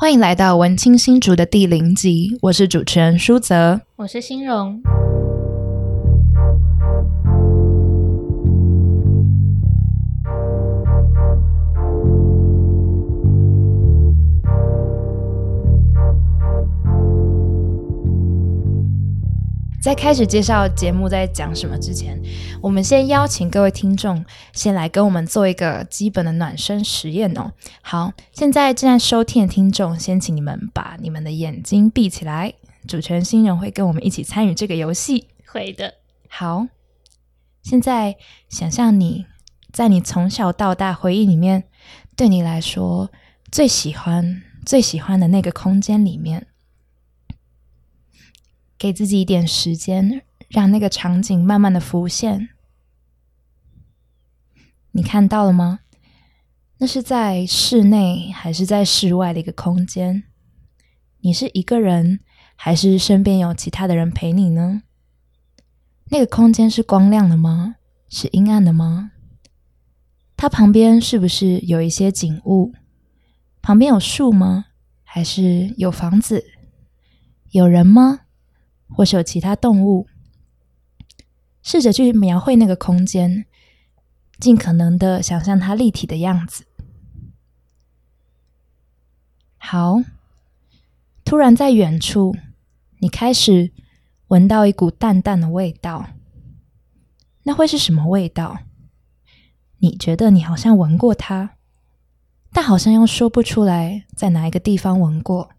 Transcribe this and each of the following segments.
欢迎来到文青新竹的第零集，我是主持人舒泽。我是欣荣。在开始介绍节目在讲什么之前，我们先邀请各位听众先来跟我们做一个基本的暖身实验哦。好，现在正在收听的听众，先请你们把你们的眼睛闭起来，主持人新人会跟我们一起参与这个游戏。会的，好，现在想象你在你从小到大回忆里面，对你来说最喜欢、最喜欢的那个空间里面。给自己一点时间，让那个场景慢慢的浮现。你看到了吗？那是在室内还是在室外的一个空间？你是一个人，还是身边有其他的人陪你呢？那个空间是光亮的吗？是阴暗的吗？它旁边是不是有一些景物？旁边有树吗？还是有房子？有人吗？或是有其他动物，试着去描绘那个空间，尽可能的想象它立体的样子。好，突然在远处，你开始闻到一股淡淡的味道，那会是什么味道？你觉得你好像闻过它，但好像又说不出来在哪一个地方闻过。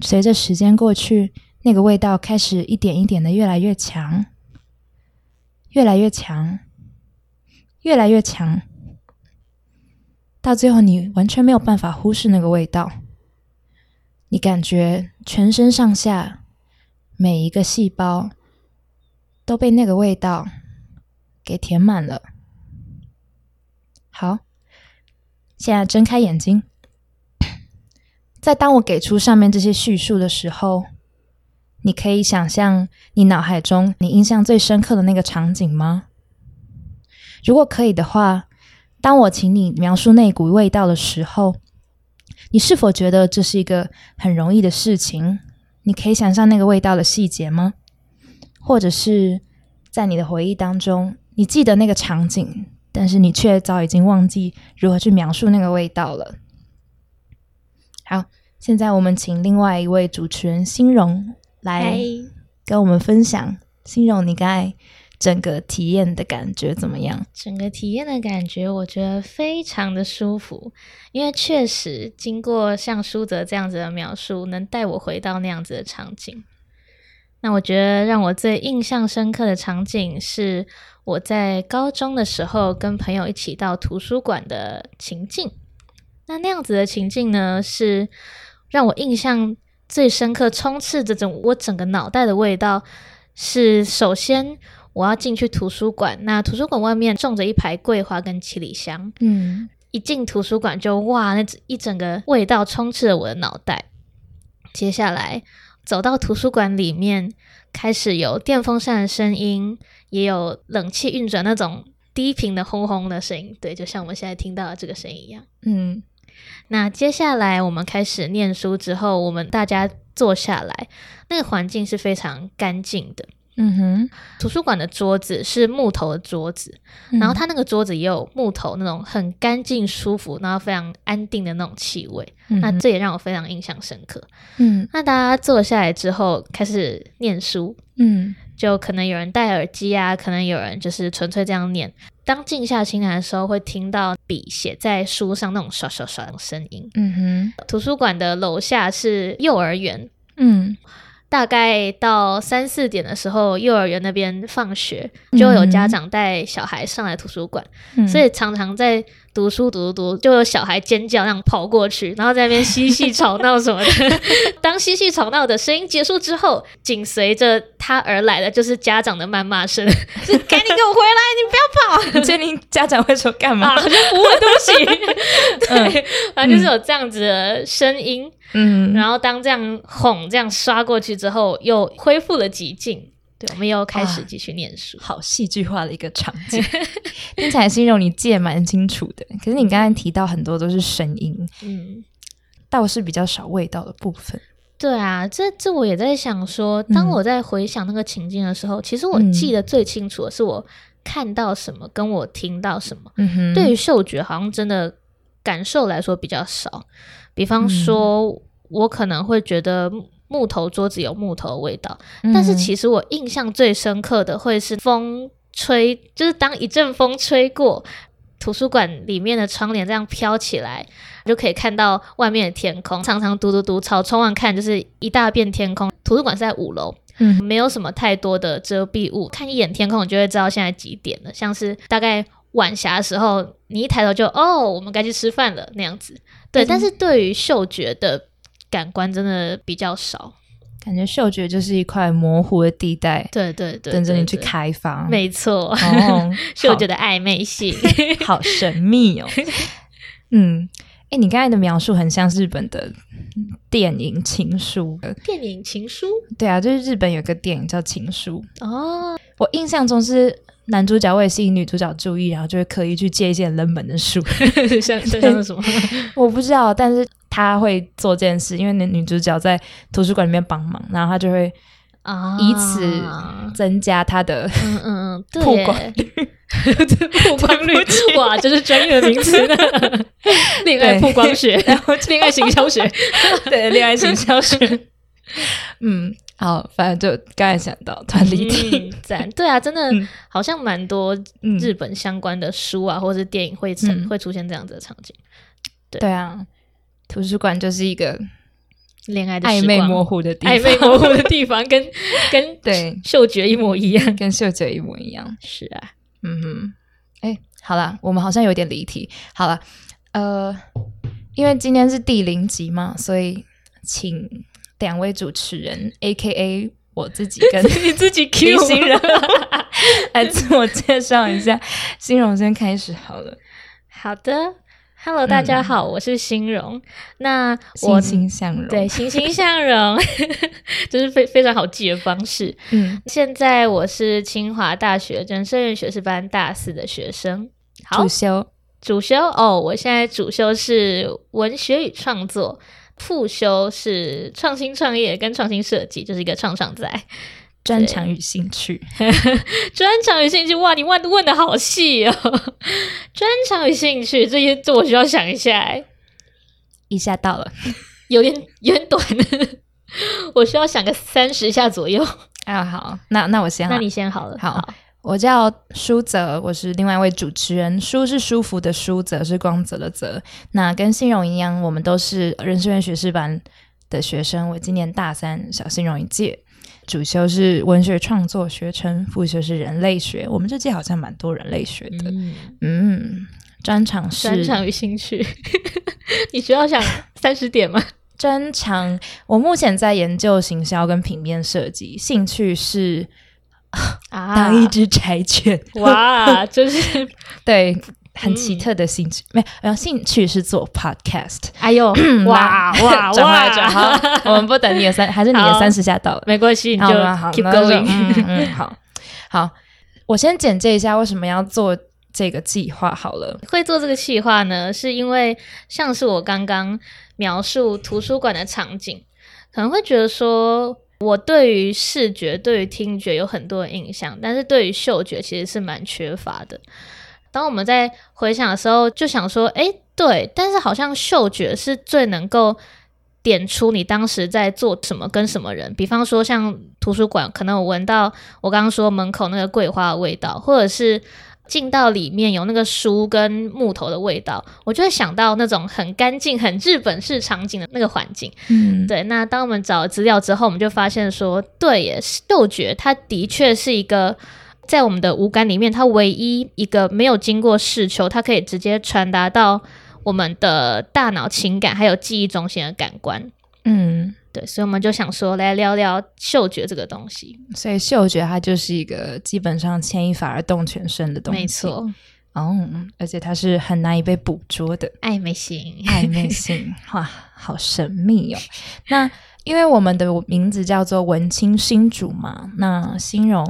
随着时间过去，那个味道开始一点一点的越来越强，越来越强，越来越强，到最后你完全没有办法忽视那个味道。你感觉全身上下每一个细胞都被那个味道给填满了。好，现在睁开眼睛。在当我给出上面这些叙述的时候，你可以想象你脑海中你印象最深刻的那个场景吗？如果可以的话，当我请你描述那股味道的时候，你是否觉得这是一个很容易的事情？你可以想象那个味道的细节吗？或者是在你的回忆当中，你记得那个场景，但是你却早已经忘记如何去描述那个味道了？好，现在我们请另外一位主持人欣荣来跟我们分享。欣荣，你刚才整个体验的感觉怎么样？整个体验的感觉，我觉得非常的舒服，因为确实经过像舒泽这样子的描述，能带我回到那样子的场景。那我觉得让我最印象深刻的场景是我在高中的时候跟朋友一起到图书馆的情境。那那样子的情境呢，是让我印象最深刻、充斥着整我整个脑袋的味道。是首先我要进去图书馆，那图书馆外面种着一排桂花跟七里香。嗯，一进图书馆就哇，那一整个味道充斥着我的脑袋。接下来走到图书馆里面，开始有电风扇的声音，也有冷气运转那种低频的轰轰的声音。对，就像我们现在听到的这个声音一样。嗯。那接下来我们开始念书之后，我们大家坐下来，那个环境是非常干净的。嗯哼，图书馆的桌子是木头的桌子，然后它那个桌子也有木头那种很干净、舒服，然后非常安定的那种气味。那这也让我非常印象深刻。嗯，那大家坐下来之后开始念书。嗯，就可能有人戴耳机啊，可能有人就是纯粹这样念。当静下心来的时候，会听到笔写在书上那种刷刷刷的声音。嗯哼，图书馆的楼下是幼儿园。嗯。大概到三四点的时候，幼儿园那边放学，就有家长带小孩上来图书馆，所以常常在读书读读，就有小孩尖叫，那样跑过去，然后在那边嬉戏吵闹什么的。当嬉戏吵闹的声音结束之后，紧随着他而来的就是家长的谩骂声：“ 就赶紧给我回来，你不要跑！”所以你家长会说干嘛？就不会对不起。对，反正就是有这样子的声音。嗯，然后当这样哄这样刷过去之后，又恢复了寂静。对，我们又开始继续念书。好戏剧化的一个场景，听起来形容你记得蛮清楚的。可是你刚刚提到很多都是声音，嗯，倒是比较少味道的部分。对啊，这这我也在想说，当我在回想那个情境的时候，其实我嗯记得最清楚的是我看到什么，跟我听到什么。嗯哼，对于嗅觉，好像真的感受来说比较少。比方说，我可能会觉得木木头桌子有木头的味道，但是嗯其实我印象最深刻的会是风吹，就是当一阵风吹过。图书馆里面的窗帘这样飘起来，就可以看到外面的天空。常常嘟嘟嘟，朝窗外看，就是一大片天空。图书馆是在五楼，嗯没有什么太多的遮蔽物，看一眼天空，你就会知道现在几点了。像是大概晚霞的时候，你一抬头就哦，我们该去吃饭了那样子。对，嗯但是对于嗅觉的感官真的比较少。感觉嗅觉就是一块模糊的地带，对对对，等着你去对。开发。没错，哦，嗅觉的暧昧性。好 好神秘哦。嗯，哎，你刚才的描述很像日本的电影《情书》。电影《情书》对啊，就是日本有个电影叫《情书》，哦，我印象中是男主角为了吸引女主角注意，然后就会刻意去借一些冷门的书。像像什么？我不知道，但是他会做这件事，因为那女主角在图书馆里面帮忙，然后他就会啊以此增加他的嗯嗯嗯，对曝光率曝光率，哇，这是专业的名词呢。恋爱曝光学，然后恋爱行销学。对恋爱型销学。嗯，好，反正就刚才想到团离题。嗯 赞，对啊，真的嗯。好像蛮多嗯，日本相关的书啊，或者是电影会会出现这样子的场景，对。啊，图书馆就是一个恋爱的暧昧模糊的地方，暧昧模糊的地方，跟 跟对，嗅觉一模一样。跟嗅觉一模一样。是啊，嗯哼，哎，好啦，我们好像有点离题。好了，呃，因为今天是第零集嘛，所以请两位主持人，A K A 我自己跟 你自己 李 Q 欣荣 来自我介绍一下。欣荣先开始好了，好的，Hello，大家好，我是欣荣。那我欣欣向荣。对，欣欣向荣，这是非非常好记的方式。嗯，现在我是清华大学人生院学士班大四的学生。好主，修主修哦，我现在主修是文学与创作，副修是创新创业跟创新设计，就是一个创创在。专长与兴趣。专长与兴趣，哇，你问问的好细哦。专长与兴趣，这些这我需要想一下，哎一下到了有点有点短，我需要想个三十下左右。啊，好，那那我先好那你先好了，好我叫舒泽，我是另外一位主持人。舒是舒服的舒，泽是光泽的泽。那跟欣荣一样，我们都是人事院学士班的学生。我今年大三，小欣荣一届。主修是文学创作学程，副修是人类学。我们这届好像蛮多人类学的。嗯，嗯，专长是专长与兴趣，你需要想三十点吗？专长。我目前在研究行销跟平面设计，兴趣是啊 当一只柴犬。哇，就是 对，很奇嗯特的兴趣，没有，兴趣是做 podcast。哎呦，哇 哇哇，好，我们不等你的三，还是你的三十下到了。没关系，你就好 keep going。嗯嗯，好好，我先简介一下为什么要做这个计划好了。会做这个计划呢，是因为像是我刚刚描述图书馆的场景，可能会觉得说，我对于视觉、对于听觉有很多印象，但是对于嗅觉其实是蛮缺乏的。当我们在回想的时候，就想说，诶，对，但是好像嗅觉是最能够点出你当时在做什么跟什么人。比方说，像图书馆，可能我闻到我刚刚说门口那个桂花的味道，或者是进到里面有那个书跟木头的味道，我就会想到那种很干净、很日本式场景的那个环境。嗯，对，那当我们找了资料之后，我们就发现说，对耶，嗅觉它的确是一个在我们的五感里面，它唯一一个没有经过视球，它可以直接传达到我们的大脑、情感还有记忆中心的感官。嗯，对，所以我们就想说来聊聊嗅觉这个东西。所以嗅觉它就是一个基本上牵一发而动全身的东西。没错，哦，而且它是很难以被捕捉的。暧昧性。暧昧性，哇，好神秘哦。那因为我们的名字叫做文青新主嘛，那新荣，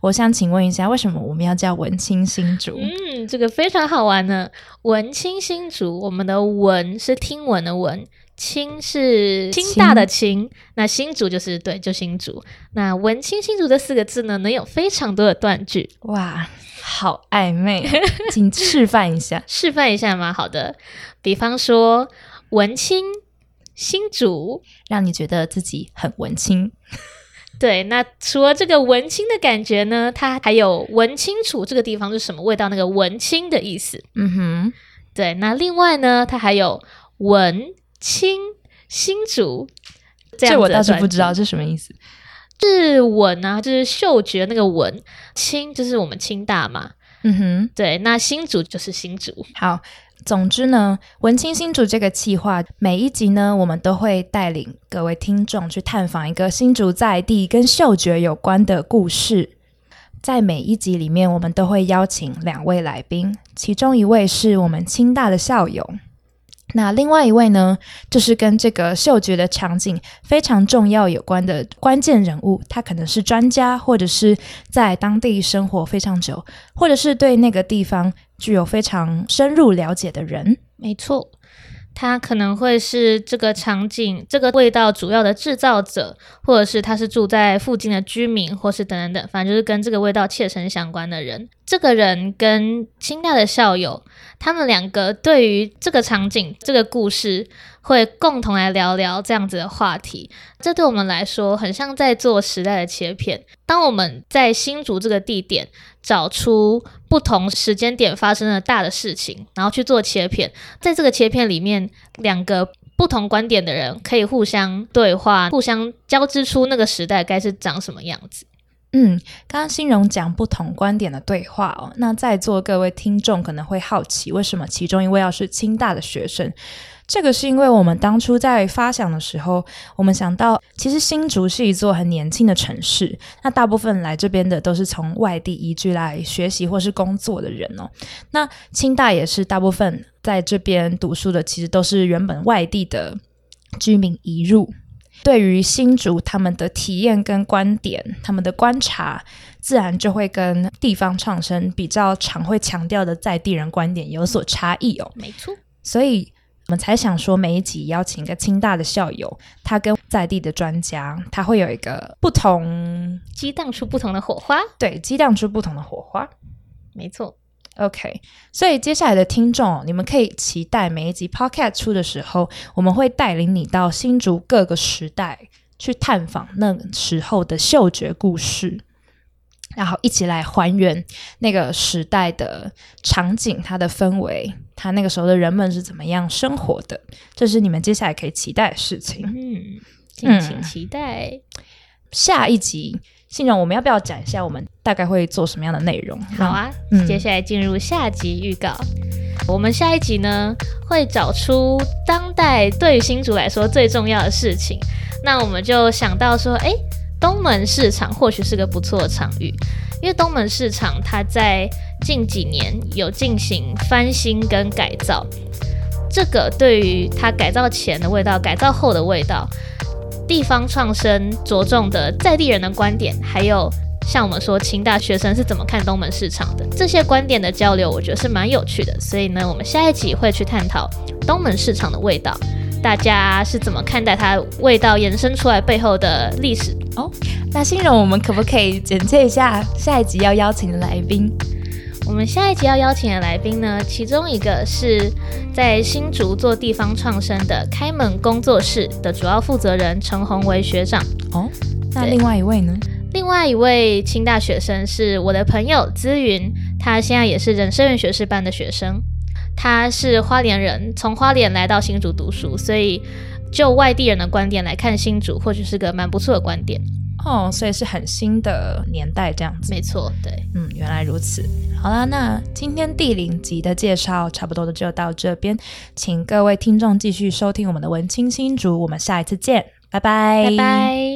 我想请问一下，为什么我们要叫文青新主？嗯，这个非常好玩呢。文青新竹，我们的文是听闻的文，清是清大的清，那新竹就是对，就新竹。那文清新竹这四个字呢，能有非常多的断句。哇，好暧昧，请示范一下。示范一下吗？好的，比方说文清新竹，让你觉得自己很文青。对，那除了这个文青的感觉呢，它还有闻清楚这个地方是什么味道，那个文青的意思。嗯哼，对。那另外呢，它还有文青新竹，这我倒是不知道是什么意思。是闻啊，就是嗅觉那个闻，清就是我们清大嘛。嗯哼，对。那新竹就是新竹。好。总之呢，文清新竹这个计划，每一集呢，我们都会带领各位听众去探访一个新竹在地跟嗅觉有关的故事。在每一集里面，我们都会邀请两位来宾，其中一位是我们清大的校友。那另外一位呢，就是跟这个嗅觉的场景非常重要有关的关键人物，他可能是专家，或者是在当地生活非常久，或者是对那个地方具有非常深入了解的人。没错。他可能会是这个场景、这个味道主要的制造者，或者是他是住在附近的居民，或是等等等，反正就是跟这个味道切身相关的人。这个人跟清大的校友，他们两个对于这个场景、这个故事。会共同来聊聊这样子的话题，这对我们来说很像在做时代的切片。当我们在新竹这个地点找出不同时间点发生的大的事情，然后去做切片，在这个切片里面，两个不同观点的人可以互相对话，互相交织出那个时代该是长什么样子。嗯，刚刚新荣讲不同观点的对话哦，那在座各位听众可能会好奇，为什么其中一位要是清大的学生？这个是因为我们当初在发想的时候，我们想到，其实新竹是一座很年轻的城市，那大部分来这边的都是从外地移居来学习或是工作的人哦。那清大也是大部分在这边读书的，其实都是原本外地的居民移入。对于新竹他们的体验跟观点，他们的观察，自然就会跟地方创生比较常会强调的在地人观点有所差异哦。没错，所以。我们才想说，每一集邀请一个清大的校友，他跟在地的专家，他会有一个不同，激荡出不同的火花。对，激荡出不同的火花。没错。OK，所以接下来的听众，你们可以期待每一集 Podcast 出的时候，我们会带领你到新竹各个时代去探访那时候的嗅觉故事。然后一起来还原那个时代的场景，它的氛围，它那个时候的人们是怎么样生活的，这是你们接下来可以期待的事情。嗯，敬请期待下一集。信荣，我们要不要讲一下我们大概会做什么样的内容？好啊，接下来进入下集预告。我们下一集呢，会找出当代对于新竹来说最重要的事情。那我们就想到说，哎。东门市场或许是个不错的场域，因为东门市场它在近几年有进行翻新跟改造，这个对于它改造前的味道、改造后的味道、地方创生着重的在地人的观点，还有像我们说清大学生是怎么看东门市场的这些观点的交流，我觉得是蛮有趣的。所以呢，我们下一集会去探讨东门市场的味道。大家是怎么看待它味道延伸出来背后的历史哦？那新荣，我们可不可以简介一下下一集要邀请的来宾？我们下一集要邀请的来宾呢，其中一个是在新竹做地方创生的开门工作室的主要负责人陈宏维学长哦。那另外一位呢？另外一位清大学生是我的朋友资云，他现在也是人生院学士班的学生。他是花莲人，从花莲来到新竹读书，所以就外地人的观点来看新竹，或许是个蛮不错的观点哦。所以是很新的年代这样子，没错，对，嗯，原来如此。好啦，那今天第零集的介绍差不多的就到这边，请各位听众继续收听我们的文青新竹，我们下一次见，拜拜，拜拜。